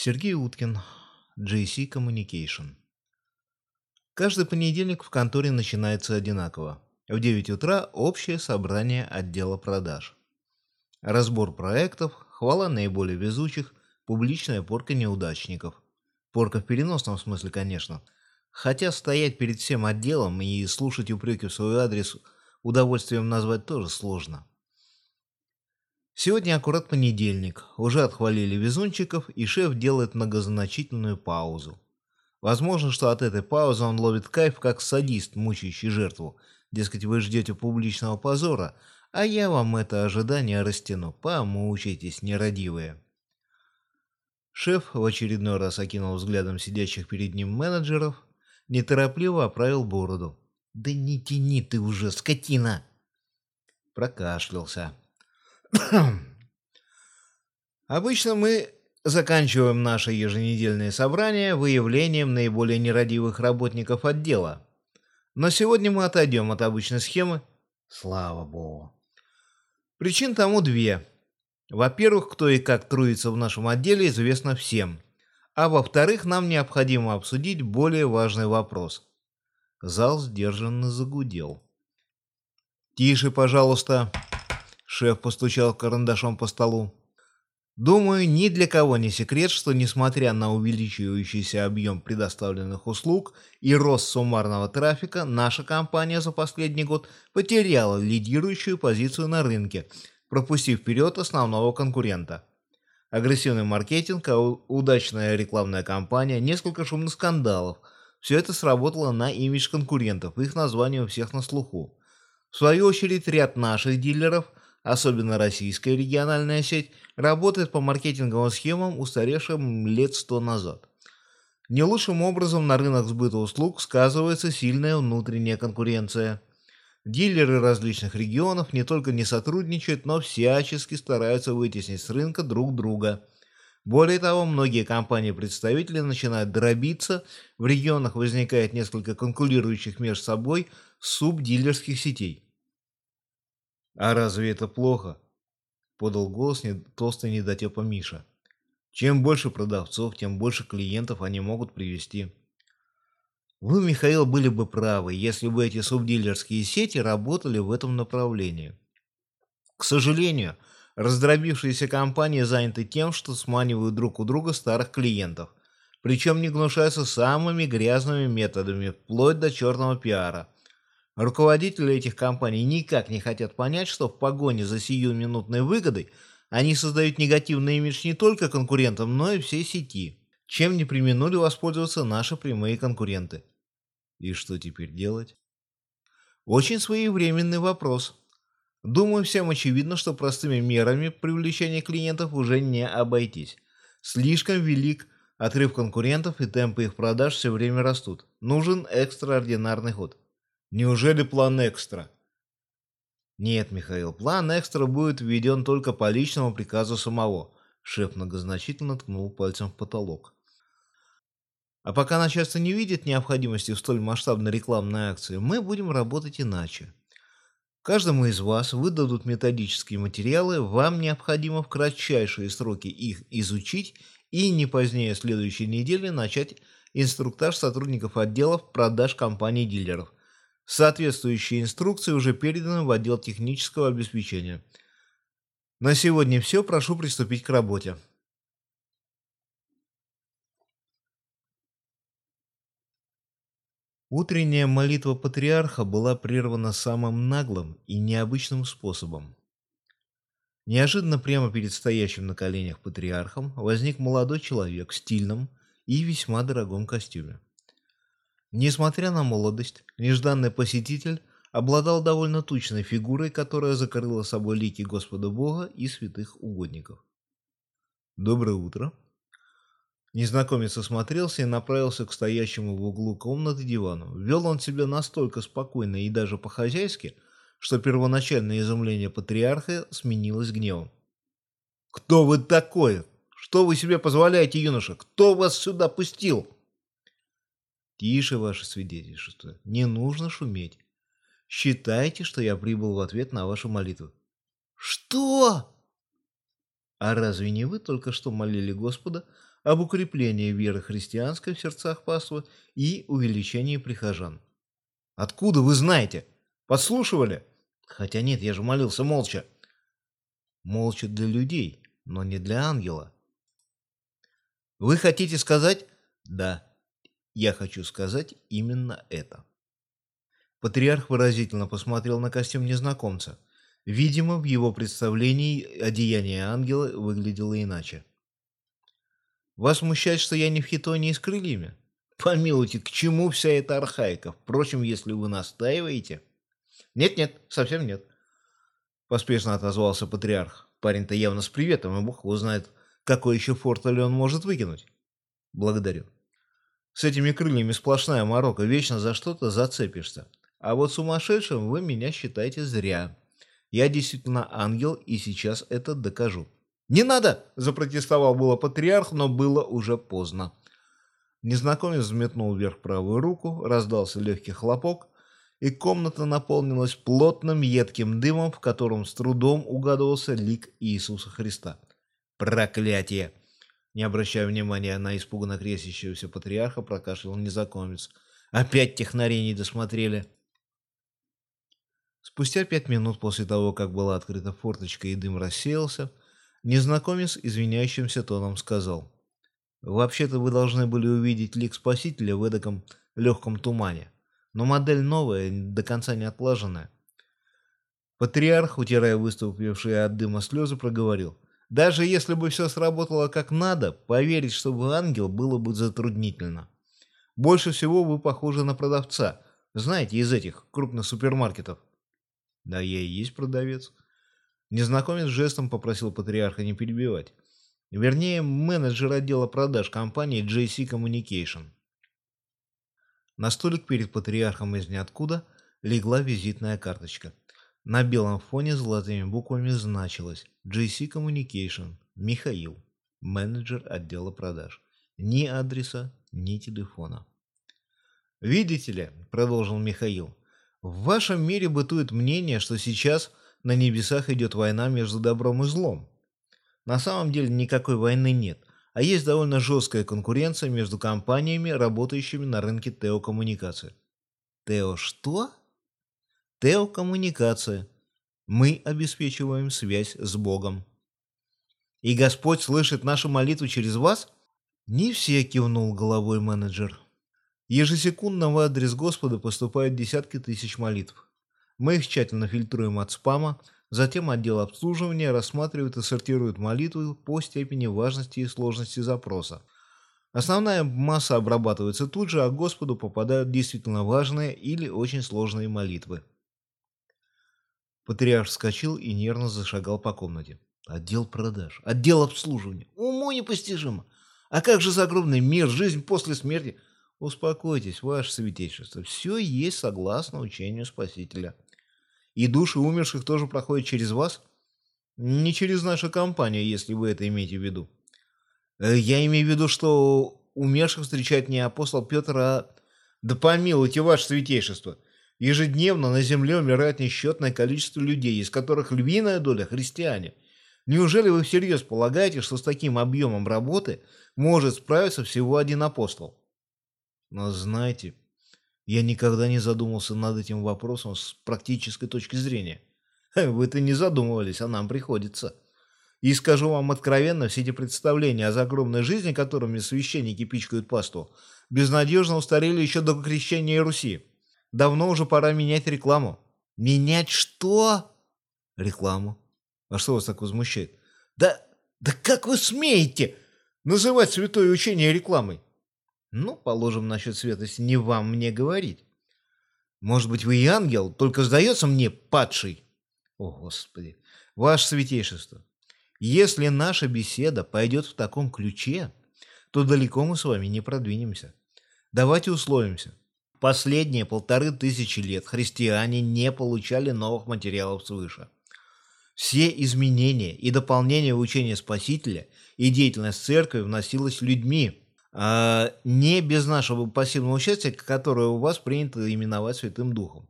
Сергей Уткин, JC Communication. Каждый понедельник в конторе начинается одинаково. В 9 утра общее собрание отдела продаж. Разбор проектов, хвала наиболее везучих, публичная порка неудачников. Порка в переносном смысле, конечно. Хотя стоять перед всем отделом и слушать упреки в свой адрес удовольствием назвать тоже сложно. Сегодня аккурат понедельник, уже отхвалили везунчиков, и шеф делает многозначительную паузу. Возможно, что от этой паузы он ловит кайф, как садист, мучающий жертву. Дескать, вы ждете публичного позора, а я вам это ожидание растяну. Помучайтесь, нерадивые. Шеф в очередной раз окинул взглядом сидящих перед ним менеджеров, неторопливо оправил бороду. «Да не тяни ты уже, скотина!» Прокашлялся. Обычно мы заканчиваем наше еженедельное собрание выявлением наиболее нерадивых работников отдела. Но сегодня мы отойдем от обычной схемы. Слава богу. Причин тому две. Во-первых, кто и как трудится в нашем отделе, известно всем. А во-вторых, нам необходимо обсудить более важный вопрос. Зал сдержанно загудел. «Тише, пожалуйста!» Шеф постучал карандашом по столу. Думаю, ни для кого не секрет, что несмотря на увеличивающийся объем предоставленных услуг и рост суммарного трафика, наша компания за последний год потеряла лидирующую позицию на рынке, пропустив вперед основного конкурента. Агрессивный маркетинг, а удачная рекламная кампания, несколько шумных скандалов – все это сработало на имидж конкурентов, их название у всех на слуху. В свою очередь, ряд наших дилеров – особенно российская региональная сеть, работает по маркетинговым схемам, устаревшим лет сто назад. Не лучшим образом на рынок сбыта услуг сказывается сильная внутренняя конкуренция. Дилеры различных регионов не только не сотрудничают, но всячески стараются вытеснить с рынка друг друга. Более того, многие компании-представители начинают дробиться, в регионах возникает несколько конкурирующих между собой субдилерских сетей. «А разве это плохо?» — подал голос не, толстый недотепа Миша. «Чем больше продавцов, тем больше клиентов они могут привести». Вы, Михаил, были бы правы, если бы эти субдилерские сети работали в этом направлении. К сожалению, раздробившиеся компании заняты тем, что сманивают друг у друга старых клиентов, причем не гнушаются самыми грязными методами, вплоть до черного пиара – Руководители этих компаний никак не хотят понять, что в погоне за сиюминутной выгодой они создают негативный имидж не только конкурентам, но и всей сети, чем не применули воспользоваться наши прямые конкуренты. И что теперь делать? Очень своевременный вопрос. Думаю, всем очевидно, что простыми мерами привлечения клиентов уже не обойтись. Слишком велик отрыв конкурентов и темпы их продаж все время растут. Нужен экстраординарный ход. Неужели план экстра? Нет, Михаил, план экстра будет введен только по личному приказу самого. Шеф многозначительно ткнул пальцем в потолок. А пока начальство не видит необходимости в столь масштабной рекламной акции, мы будем работать иначе. Каждому из вас выдадут методические материалы, вам необходимо в кратчайшие сроки их изучить и не позднее следующей недели начать инструктаж сотрудников отделов продаж компаний-дилеров. Соответствующие инструкции уже переданы в отдел технического обеспечения. На сегодня все, прошу приступить к работе. Утренняя молитва патриарха была прервана самым наглым и необычным способом. Неожиданно прямо перед стоящим на коленях патриархом возник молодой человек в стильном и весьма дорогом костюме. Несмотря на молодость, нежданный посетитель обладал довольно тучной фигурой, которая закрыла собой лики Господа Бога и святых угодников. «Доброе утро!» Незнакомец осмотрелся и направился к стоящему в углу комнаты дивану. Вел он себя настолько спокойно и даже по-хозяйски, что первоначальное изумление патриарха сменилось гневом. «Кто вы такой? Что вы себе позволяете, юноша? Кто вас сюда пустил?» Тише, ваше свидетельство. Не нужно шуметь. Считайте, что я прибыл в ответ на вашу молитву. Что? А разве не вы только что молили Господа об укреплении веры христианской в сердцах паства и увеличении прихожан? Откуда вы знаете? Подслушивали? Хотя нет, я же молился молча. Молча для людей, но не для ангела. Вы хотите сказать? Да, я хочу сказать именно это. Патриарх выразительно посмотрел на костюм незнакомца. Видимо, в его представлении одеяние ангела выглядело иначе. «Вас смущает, что я не в хитоне и с крыльями?» «Помилуйте, к чему вся эта архаика? Впрочем, если вы настаиваете...» «Нет-нет, совсем нет», — поспешно отозвался патриарх. «Парень-то явно с приветом, и бог его знает, какой еще форталь он может выкинуть». «Благодарю». С этими крыльями сплошная морока, вечно за что-то зацепишься. А вот сумасшедшим вы меня считаете зря. Я действительно ангел, и сейчас это докажу. «Не надо!» – запротестовал было патриарх, но было уже поздно. Незнакомец взметнул вверх правую руку, раздался легкий хлопок, и комната наполнилась плотным едким дымом, в котором с трудом угадывался лик Иисуса Христа. «Проклятие!» Не обращая внимания на испуганно крестящегося патриарха, прокашлял незнакомец. «Опять технари не досмотрели!» Спустя пять минут после того, как была открыта форточка и дым рассеялся, незнакомец извиняющимся тоном сказал. «Вообще-то вы должны были увидеть лик Спасителя в эдаком легком тумане, но модель новая, до конца не отлаженная». Патриарх, утирая выступившие от дыма слезы, проговорил. «Даже если бы все сработало как надо, поверить, что вы ангел, было бы затруднительно. Больше всего вы похожи на продавца, знаете, из этих крупных супермаркетов. Да я и есть продавец. Незнакомец жестом попросил патриарха не перебивать. Вернее, менеджер отдела продаж компании JC Communication. На столик перед патриархом из ниоткуда легла визитная карточка. На белом фоне золотыми буквами значилось JC Communication, Михаил, менеджер отдела продаж. Ни адреса, ни телефона. «Видите ли», — продолжил Михаил, в вашем мире бытует мнение, что сейчас на небесах идет война между добром и злом. На самом деле никакой войны нет, а есть довольно жесткая конкуренция между компаниями, работающими на рынке теокоммуникации. Тео что? Теокоммуникация. Мы обеспечиваем связь с Богом. И Господь слышит нашу молитву через вас? Не все кивнул головой менеджер. Ежесекундно в адрес Господа поступают десятки тысяч молитв. Мы их тщательно фильтруем от спама, затем отдел обслуживания рассматривает и сортирует молитвы по степени важности и сложности запроса. Основная масса обрабатывается тут же, а Господу попадают действительно важные или очень сложные молитвы. Патриарх вскочил и нервно зашагал по комнате. Отдел продаж, отдел обслуживания. Уму непостижимо. А как же загробный мир, жизнь после смерти – Успокойтесь, ваше святейшество, все есть согласно учению Спасителя. И души умерших тоже проходят через вас? Не через нашу компанию, если вы это имеете в виду. Э, я имею в виду, что умерших встречает не апостол Петр, а... Да помилуйте, ваше святейшество. Ежедневно на земле умирает несчетное количество людей, из которых львиная доля – христиане. Неужели вы всерьез полагаете, что с таким объемом работы может справиться всего один апостол? Но знаете, я никогда не задумывался над этим вопросом с практической точки зрения. Вы-то не задумывались, а нам приходится. И скажу вам откровенно, все эти представления о загробной жизни, которыми священники пичкают пасту, безнадежно устарели еще до крещения Руси. Давно уже пора менять рекламу. Менять что? Рекламу. А что вас так возмущает? Да, да как вы смеете называть святое учение рекламой? Ну, положим, насчет светости не вам мне говорить. Может быть, вы и ангел, только сдается мне падший. О, Господи, ваше святейшество, если наша беседа пойдет в таком ключе, то далеко мы с вами не продвинемся. Давайте условимся. Последние полторы тысячи лет христиане не получали новых материалов свыше. Все изменения и дополнения в учение Спасителя и деятельность церкви вносилась людьми, а, не без нашего пассивного участия, которое у вас принято именовать Святым Духом.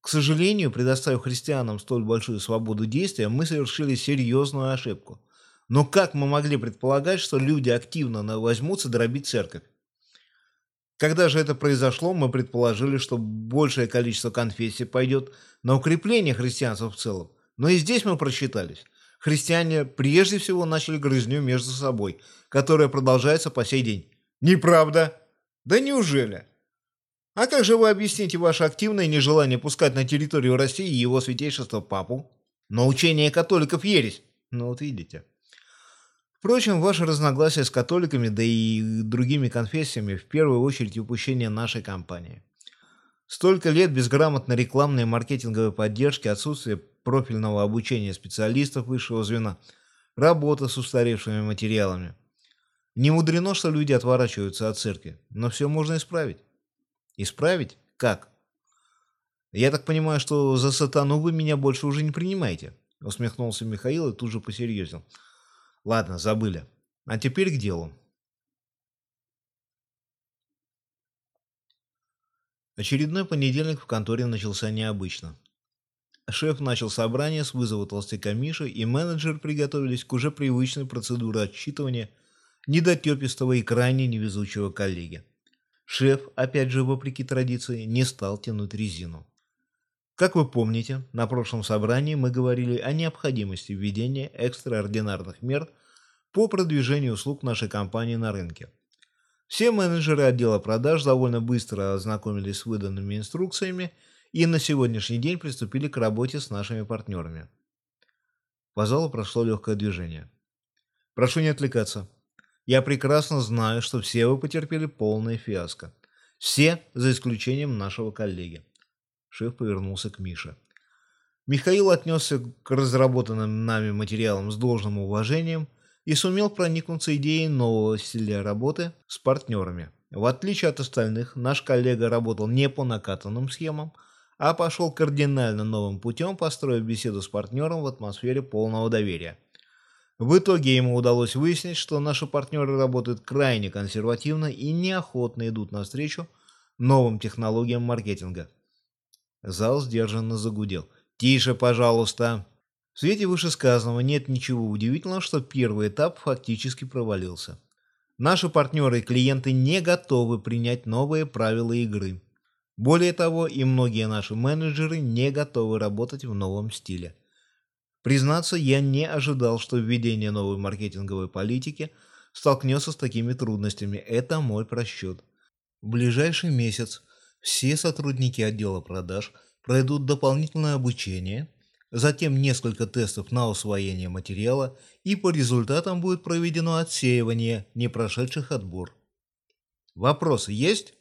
К сожалению, предоставив христианам столь большую свободу действия, мы совершили серьезную ошибку. Но как мы могли предполагать, что люди активно возьмутся дробить церковь? Когда же это произошло, мы предположили, что большее количество конфессий пойдет на укрепление христианства в целом. Но и здесь мы просчитались. Христиане прежде всего начали грызню между собой, которая продолжается по сей день. Неправда. Да неужели? А как же вы объясните ваше активное нежелание пускать на территорию России его святейшество папу? Но учение католиков ересь. Ну вот видите. Впрочем, ваше разногласие с католиками, да и другими конфессиями, в первую очередь упущение нашей компании. Столько лет безграмотной рекламной и маркетинговой поддержки, отсутствие профильного обучения специалистов высшего звена, работа с устаревшими материалами. Не мудрено, что люди отворачиваются от церкви, но все можно исправить. Исправить? Как? Я так понимаю, что за сатану вы меня больше уже не принимаете, усмехнулся Михаил и тут же посерьезнел. Ладно, забыли. А теперь к делу. Очередной понедельник в конторе начался необычно. Шеф начал собрание с вызова толстяка Миши, и менеджер приготовились к уже привычной процедуре отчитывания недотепистого и крайне невезучего коллеги. Шеф, опять же вопреки традиции, не стал тянуть резину. Как вы помните, на прошлом собрании мы говорили о необходимости введения экстраординарных мер по продвижению услуг нашей компании на рынке. Все менеджеры отдела продаж довольно быстро ознакомились с выданными инструкциями и на сегодняшний день приступили к работе с нашими партнерами. По залу прошло легкое движение. Прошу не отвлекаться. Я прекрасно знаю, что все вы потерпели полное фиаско. Все, за исключением нашего коллеги. Шеф повернулся к Мише. Михаил отнесся к разработанным нами материалам с должным уважением и сумел проникнуться идеей нового стиля работы с партнерами. В отличие от остальных, наш коллега работал не по накатанным схемам, а пошел кардинально новым путем, построив беседу с партнером в атмосфере полного доверия. В итоге ему удалось выяснить, что наши партнеры работают крайне консервативно и неохотно идут навстречу новым технологиям маркетинга. Зал сдержанно загудел. «Тише, пожалуйста!» В свете вышесказанного нет ничего удивительного, что первый этап фактически провалился. Наши партнеры и клиенты не готовы принять новые правила игры. Более того, и многие наши менеджеры не готовы работать в новом стиле. Признаться, я не ожидал, что введение новой маркетинговой политики столкнется с такими трудностями. Это мой просчет. В ближайший месяц все сотрудники отдела продаж пройдут дополнительное обучение, затем несколько тестов на усвоение материала и по результатам будет проведено отсеивание не прошедших отбор. Вопросы есть?